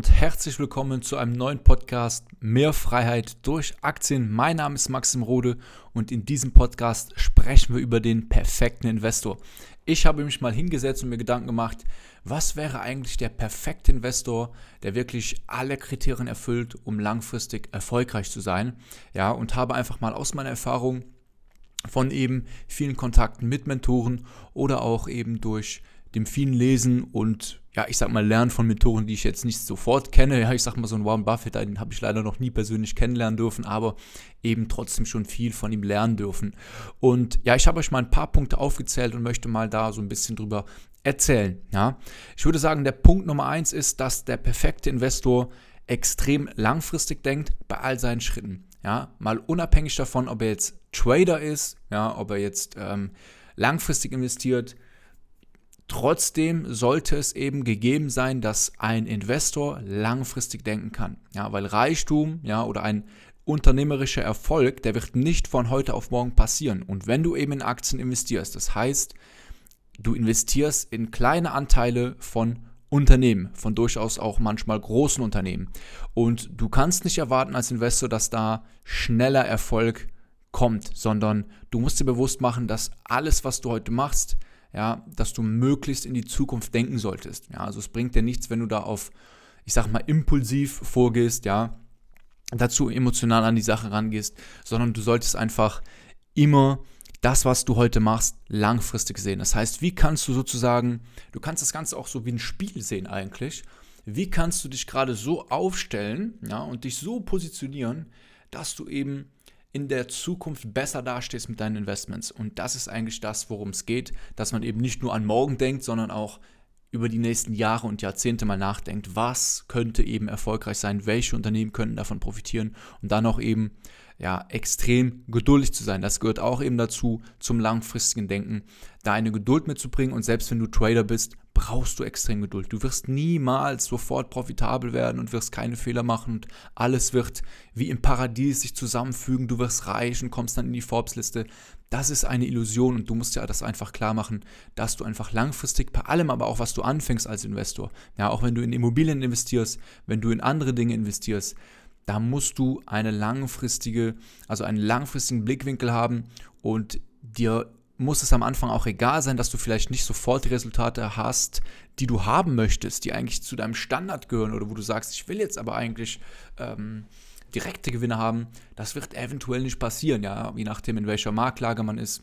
und herzlich willkommen zu einem neuen Podcast Mehr Freiheit durch Aktien. Mein Name ist Maxim Rode und in diesem Podcast sprechen wir über den perfekten Investor. Ich habe mich mal hingesetzt und mir Gedanken gemacht, was wäre eigentlich der perfekte Investor, der wirklich alle Kriterien erfüllt, um langfristig erfolgreich zu sein. Ja, und habe einfach mal aus meiner Erfahrung von eben vielen Kontakten mit Mentoren oder auch eben durch dem vielen Lesen und ja, ich sag mal, Lernen von Mentoren, die ich jetzt nicht sofort kenne. Ja, ich sag mal, so einen Warren Buffett, den habe ich leider noch nie persönlich kennenlernen dürfen, aber eben trotzdem schon viel von ihm lernen dürfen. Und ja, ich habe euch mal ein paar Punkte aufgezählt und möchte mal da so ein bisschen drüber erzählen. Ja, ich würde sagen, der Punkt Nummer eins ist, dass der perfekte Investor extrem langfristig denkt bei all seinen Schritten. Ja, mal unabhängig davon, ob er jetzt Trader ist, ja, ob er jetzt ähm, langfristig investiert, Trotzdem sollte es eben gegeben sein, dass ein Investor langfristig denken kann. Ja, weil Reichtum, ja, oder ein unternehmerischer Erfolg, der wird nicht von heute auf morgen passieren. Und wenn du eben in Aktien investierst, das heißt, du investierst in kleine Anteile von Unternehmen, von durchaus auch manchmal großen Unternehmen. Und du kannst nicht erwarten als Investor, dass da schneller Erfolg kommt, sondern du musst dir bewusst machen, dass alles, was du heute machst, ja, dass du möglichst in die Zukunft denken solltest. Ja, also es bringt dir nichts, wenn du da auf, ich sag mal, impulsiv vorgehst, ja, dazu emotional an die Sache rangehst, sondern du solltest einfach immer das, was du heute machst, langfristig sehen. Das heißt, wie kannst du sozusagen, du kannst das Ganze auch so wie ein Spiel sehen eigentlich. Wie kannst du dich gerade so aufstellen, ja, und dich so positionieren, dass du eben in der Zukunft besser dastehst mit deinen Investments. Und das ist eigentlich das, worum es geht, dass man eben nicht nur an morgen denkt, sondern auch über die nächsten Jahre und Jahrzehnte mal nachdenkt, was könnte eben erfolgreich sein, welche Unternehmen könnten davon profitieren? Und dann auch eben ja extrem geduldig zu sein. Das gehört auch eben dazu zum langfristigen Denken, da eine Geduld mitzubringen und selbst wenn du Trader bist, brauchst du extrem Geduld. Du wirst niemals sofort profitabel werden und wirst keine Fehler machen und alles wird wie im Paradies sich zusammenfügen. Du wirst reich und kommst dann in die Forbes-Liste. Das ist eine Illusion und du musst ja das einfach klar machen, dass du einfach langfristig bei allem, aber auch was du anfängst als Investor, ja, auch wenn du in Immobilien investierst, wenn du in andere Dinge investierst, da musst du eine langfristige, also einen langfristigen Blickwinkel haben und dir muss es am Anfang auch egal sein, dass du vielleicht nicht sofort die Resultate hast, die du haben möchtest, die eigentlich zu deinem Standard gehören oder wo du sagst, ich will jetzt aber eigentlich ähm, direkte Gewinne haben. Das wird eventuell nicht passieren, ja, je nachdem, in welcher Marktlage man ist.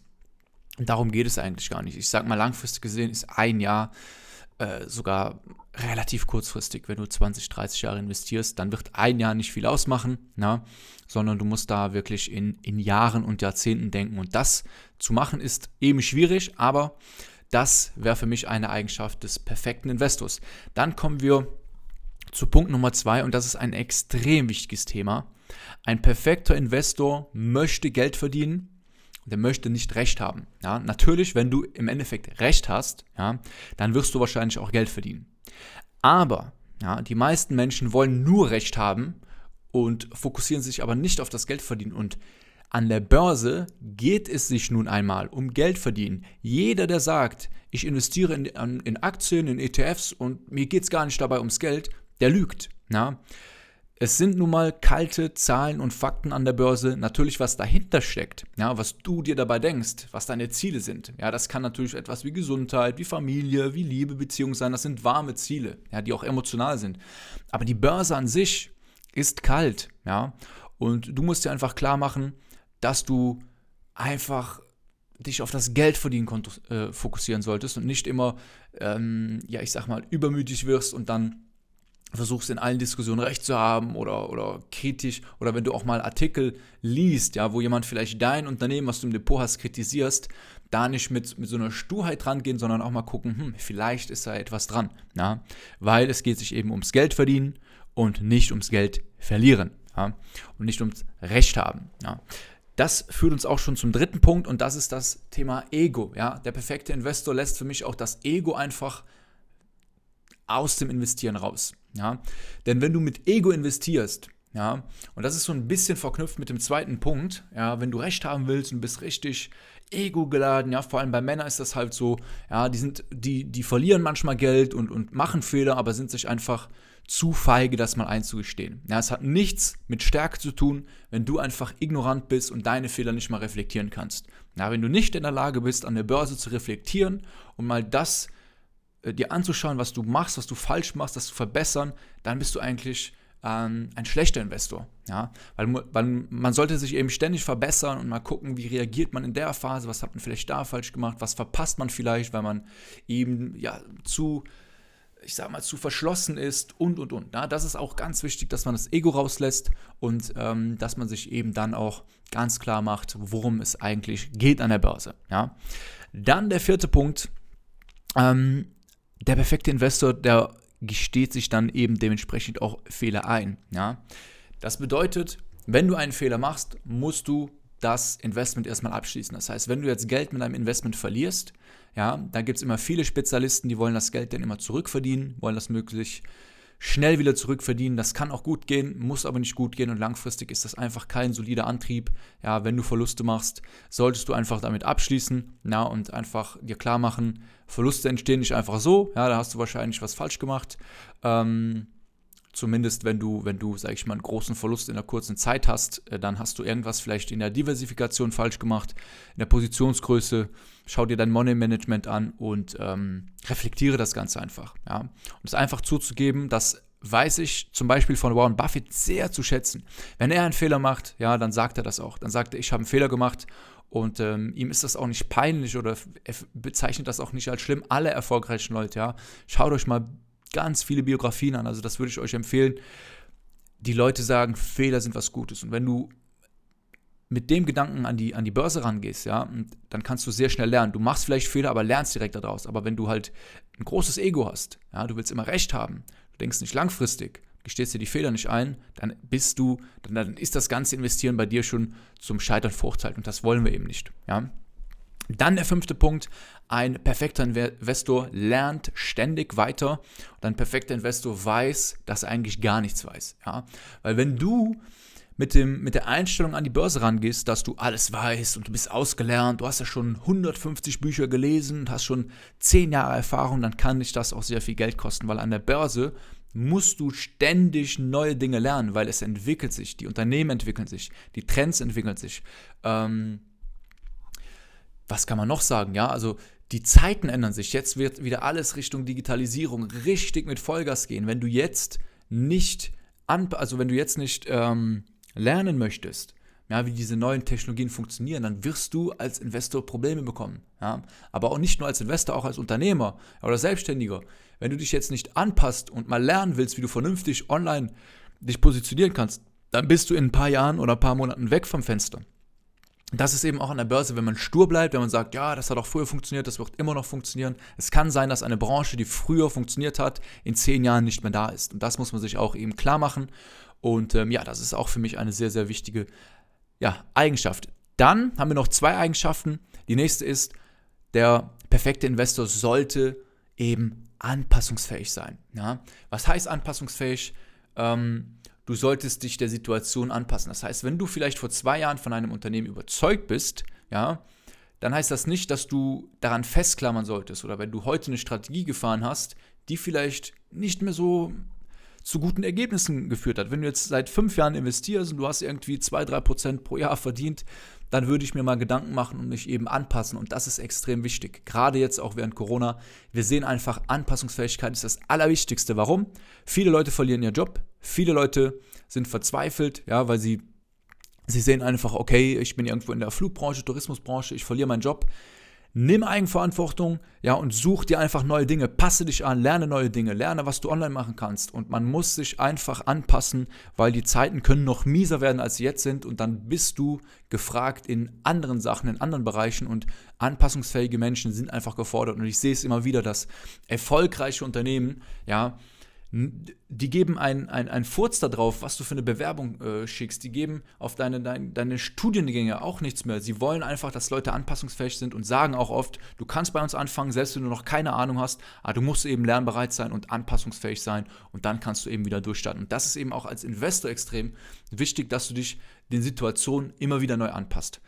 darum geht es eigentlich gar nicht. Ich sage mal, langfristig gesehen ist ein Jahr äh, sogar relativ kurzfristig. Wenn du 20, 30 Jahre investierst, dann wird ein Jahr nicht viel ausmachen, na? sondern du musst da wirklich in, in Jahren und Jahrzehnten denken. Und das zu machen ist eben schwierig, aber das wäre für mich eine Eigenschaft des perfekten Investors. Dann kommen wir zu Punkt Nummer zwei und das ist ein extrem wichtiges Thema. Ein perfekter Investor möchte Geld verdienen der möchte nicht Recht haben. Ja, natürlich, wenn du im Endeffekt Recht hast, ja, dann wirst du wahrscheinlich auch Geld verdienen. Aber ja, die meisten Menschen wollen nur Recht haben und fokussieren sich aber nicht auf das Geld verdienen. Und an der Börse geht es sich nun einmal um Geld verdienen. Jeder, der sagt, ich investiere in, in Aktien, in ETFs und mir geht es gar nicht dabei ums Geld, der lügt. Ja? Es sind nun mal kalte Zahlen und Fakten an der Börse. Natürlich, was dahinter steckt, ja, was du dir dabei denkst, was deine Ziele sind. Ja, das kann natürlich etwas wie Gesundheit, wie Familie, wie Liebe, Beziehung sein. Das sind warme Ziele, ja, die auch emotional sind. Aber die Börse an sich ist kalt, ja. Und du musst dir einfach klar machen, dass du einfach dich auf das Geldverdienen äh, fokussieren solltest und nicht immer, ähm, ja, ich sag mal, übermütig wirst und dann versuchst in allen Diskussionen recht zu haben oder, oder kritisch oder wenn du auch mal Artikel liest, ja, wo jemand vielleicht dein Unternehmen, was du im Depot hast, kritisierst, da nicht mit, mit so einer Sturheit rangehen, sondern auch mal gucken, hm, vielleicht ist da etwas dran, ja, weil es geht sich eben ums Geld verdienen und nicht ums Geld verlieren, ja, und nicht ums Recht haben, ja. Das führt uns auch schon zum dritten Punkt und das ist das Thema Ego, ja. Der perfekte Investor lässt für mich auch das Ego einfach aus dem Investieren raus. Ja? Denn wenn du mit Ego investierst, ja, und das ist so ein bisschen verknüpft mit dem zweiten Punkt, ja, wenn du Recht haben willst und bist richtig ego geladen, ja, vor allem bei Männern ist das halt so, ja, die sind, die, die verlieren manchmal Geld und, und machen Fehler, aber sind sich einfach zu feige, das mal einzugestehen. Ja, es hat nichts mit Stärke zu tun, wenn du einfach ignorant bist und deine Fehler nicht mal reflektieren kannst. Ja, wenn du nicht in der Lage bist, an der Börse zu reflektieren und mal das äh, dir anzuschauen, was du machst, was du falsch machst, das zu verbessern, dann bist du eigentlich ähm, ein schlechter Investor. Ja? Weil, weil man sollte sich eben ständig verbessern und mal gucken, wie reagiert man in der Phase, was hat man vielleicht da falsch gemacht, was verpasst man vielleicht, weil man eben ja zu ich sag mal, zu verschlossen ist und und und. Ja, das ist auch ganz wichtig, dass man das Ego rauslässt und ähm, dass man sich eben dann auch ganz klar macht, worum es eigentlich geht an der Börse. Ja. Dann der vierte Punkt. Ähm, der perfekte Investor, der gesteht sich dann eben dementsprechend auch Fehler ein. Ja? Das bedeutet, wenn du einen Fehler machst, musst du das Investment erstmal abschließen. Das heißt, wenn du jetzt Geld mit einem Investment verlierst, ja, da gibt es immer viele Spezialisten, die wollen das Geld dann immer zurückverdienen, wollen das möglichst schnell wieder zurückverdienen. Das kann auch gut gehen, muss aber nicht gut gehen und langfristig ist das einfach kein solider Antrieb. Ja, wenn du Verluste machst, solltest du einfach damit abschließen ja, und einfach dir klar machen, Verluste entstehen nicht einfach so. Ja, da hast du wahrscheinlich was falsch gemacht. Ähm, Zumindest wenn du, wenn du, sag ich mal, einen großen Verlust in einer kurzen Zeit hast, äh, dann hast du irgendwas vielleicht in der Diversifikation falsch gemacht, in der Positionsgröße. Schau dir dein Money Management an und ähm, reflektiere das Ganze einfach. Ja? Und es einfach zuzugeben, das weiß ich zum Beispiel von Warren Buffett sehr zu schätzen. Wenn er einen Fehler macht, ja, dann sagt er das auch. Dann sagt er, ich habe einen Fehler gemacht und ähm, ihm ist das auch nicht peinlich oder er bezeichnet das auch nicht als schlimm. Alle erfolgreichen Leute, ja. Schaut euch mal ganz viele Biografien an. Also das würde ich euch empfehlen. Die Leute sagen, Fehler sind was Gutes. Und wenn du mit dem Gedanken an die, an die Börse rangehst, ja, dann kannst du sehr schnell lernen. Du machst vielleicht Fehler, aber lernst direkt daraus. Aber wenn du halt ein großes Ego hast, ja, du willst immer Recht haben, du denkst nicht langfristig, gestehst dir die Fehler nicht ein, dann bist du, dann, dann ist das ganze Investieren bei dir schon zum Scheitern verurteilt. Und das wollen wir eben nicht. Ja. Dann der fünfte Punkt, ein perfekter Investor lernt ständig weiter und ein perfekter Investor weiß, dass er eigentlich gar nichts weiß. Ja? Weil wenn du mit, dem, mit der Einstellung an die Börse rangehst, dass du alles weißt und du bist ausgelernt, du hast ja schon 150 Bücher gelesen und hast schon 10 Jahre Erfahrung, dann kann dich das auch sehr viel Geld kosten, weil an der Börse musst du ständig neue Dinge lernen, weil es entwickelt sich, die Unternehmen entwickeln sich, die Trends entwickeln sich. Ähm, was kann man noch sagen? Ja, also die Zeiten ändern sich. Jetzt wird wieder alles Richtung Digitalisierung richtig mit Vollgas gehen. Wenn du jetzt nicht an, also wenn du jetzt nicht ähm, lernen möchtest, ja, wie diese neuen Technologien funktionieren, dann wirst du als Investor Probleme bekommen. Ja? Aber auch nicht nur als Investor, auch als Unternehmer oder Selbstständiger. Wenn du dich jetzt nicht anpasst und mal lernen willst, wie du vernünftig online dich positionieren kannst, dann bist du in ein paar Jahren oder ein paar Monaten weg vom Fenster das ist eben auch an der Börse, wenn man stur bleibt, wenn man sagt, ja, das hat auch früher funktioniert, das wird immer noch funktionieren. Es kann sein, dass eine Branche, die früher funktioniert hat, in zehn Jahren nicht mehr da ist. Und das muss man sich auch eben klar machen. Und ähm, ja, das ist auch für mich eine sehr, sehr wichtige ja, Eigenschaft. Dann haben wir noch zwei Eigenschaften. Die nächste ist, der perfekte Investor sollte eben anpassungsfähig sein. Ja? Was heißt anpassungsfähig? Ähm, du solltest dich der Situation anpassen. Das heißt, wenn du vielleicht vor zwei Jahren von einem Unternehmen überzeugt bist, ja, dann heißt das nicht, dass du daran festklammern solltest. Oder wenn du heute eine Strategie gefahren hast, die vielleicht nicht mehr so zu guten Ergebnissen geführt hat. Wenn du jetzt seit fünf Jahren investierst und du hast irgendwie 2-3% pro Jahr verdient, dann würde ich mir mal Gedanken machen und mich eben anpassen. Und das ist extrem wichtig. Gerade jetzt auch während Corona. Wir sehen einfach, Anpassungsfähigkeit ist das Allerwichtigste. Warum? Viele Leute verlieren ihren Job. Viele Leute sind verzweifelt, ja, weil sie, sie sehen einfach, okay, ich bin irgendwo in der Flugbranche, Tourismusbranche, ich verliere meinen Job. Nimm Eigenverantwortung, ja, und such dir einfach neue Dinge. Passe dich an, lerne neue Dinge, lerne, was du online machen kannst. Und man muss sich einfach anpassen, weil die Zeiten können noch mieser werden, als sie jetzt sind. Und dann bist du gefragt in anderen Sachen, in anderen Bereichen. Und anpassungsfähige Menschen sind einfach gefordert. Und ich sehe es immer wieder, dass erfolgreiche Unternehmen, ja, die geben einen ein Furz darauf, was du für eine Bewerbung äh, schickst. Die geben auf deine, deine, deine Studiengänge auch nichts mehr. Sie wollen einfach, dass Leute anpassungsfähig sind und sagen auch oft, du kannst bei uns anfangen, selbst wenn du noch keine Ahnung hast, aber du musst eben lernbereit sein und anpassungsfähig sein und dann kannst du eben wieder durchstarten. Und das ist eben auch als Investor extrem wichtig, dass du dich den Situationen immer wieder neu anpasst.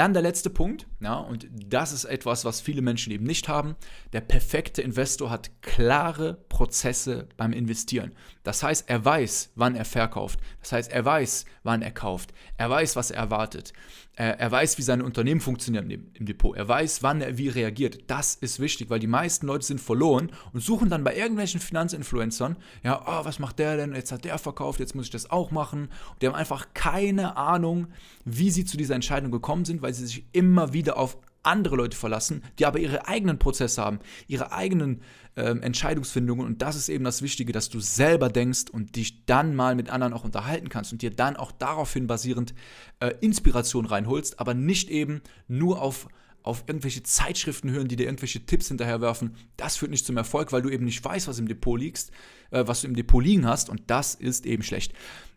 Dann der letzte Punkt, ja, und das ist etwas, was viele Menschen eben nicht haben. Der perfekte Investor hat klare Prozesse beim Investieren. Das heißt, er weiß, wann er verkauft. Das heißt, er weiß, wann er kauft. Er weiß, was er erwartet. Er, weiß, wie sein Unternehmen funktioniert im Depot. Er weiß, wann er wie reagiert. Das ist wichtig, weil die meisten Leute sind verloren und suchen dann bei irgendwelchen Finanzinfluencern, ja, oh, was macht der denn? Jetzt hat der verkauft, jetzt muss ich das auch machen. Und die haben einfach keine Ahnung, wie sie zu dieser Entscheidung gekommen sind, weil sie sich immer wieder auf andere Leute verlassen, die aber ihre eigenen Prozesse haben, ihre eigenen ähm, Entscheidungsfindungen. Und das ist eben das Wichtige, dass du selber denkst und dich dann mal mit anderen auch unterhalten kannst und dir dann auch daraufhin basierend äh, Inspiration reinholst, aber nicht eben nur auf auf irgendwelche Zeitschriften hören, die dir irgendwelche Tipps hinterherwerfen, das führt nicht zum Erfolg, weil du eben nicht weißt, was im Depot liegst, äh, was du im Depot liegen hast und das ist eben schlecht.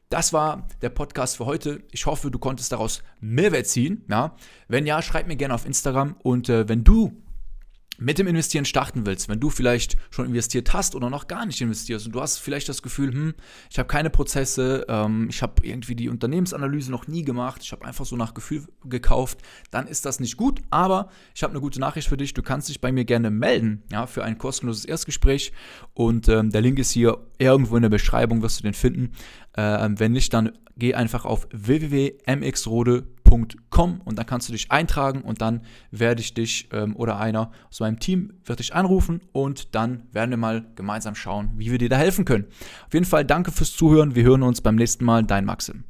Das war der Podcast für heute. Ich hoffe, du konntest daraus Mehrwert ziehen. Ja? Wenn ja, schreib mir gerne auf Instagram. Und äh, wenn du mit dem Investieren starten willst, wenn du vielleicht schon investiert hast oder noch gar nicht investierst und du hast vielleicht das Gefühl, hm, ich habe keine Prozesse, ähm, ich habe irgendwie die Unternehmensanalyse noch nie gemacht, ich habe einfach so nach Gefühl gekauft, dann ist das nicht gut. Aber ich habe eine gute Nachricht für dich, du kannst dich bei mir gerne melden, ja, für ein kostenloses Erstgespräch und ähm, der Link ist hier irgendwo in der Beschreibung, wirst du den finden. Ähm, wenn nicht, dann geh einfach auf www.mxrode.com und dann kannst du dich eintragen und dann werde ich dich ähm, oder einer aus meinem Team wird dich anrufen und dann werden wir mal gemeinsam schauen, wie wir dir da helfen können. Auf jeden Fall danke fürs Zuhören. Wir hören uns beim nächsten Mal. Dein Maxim.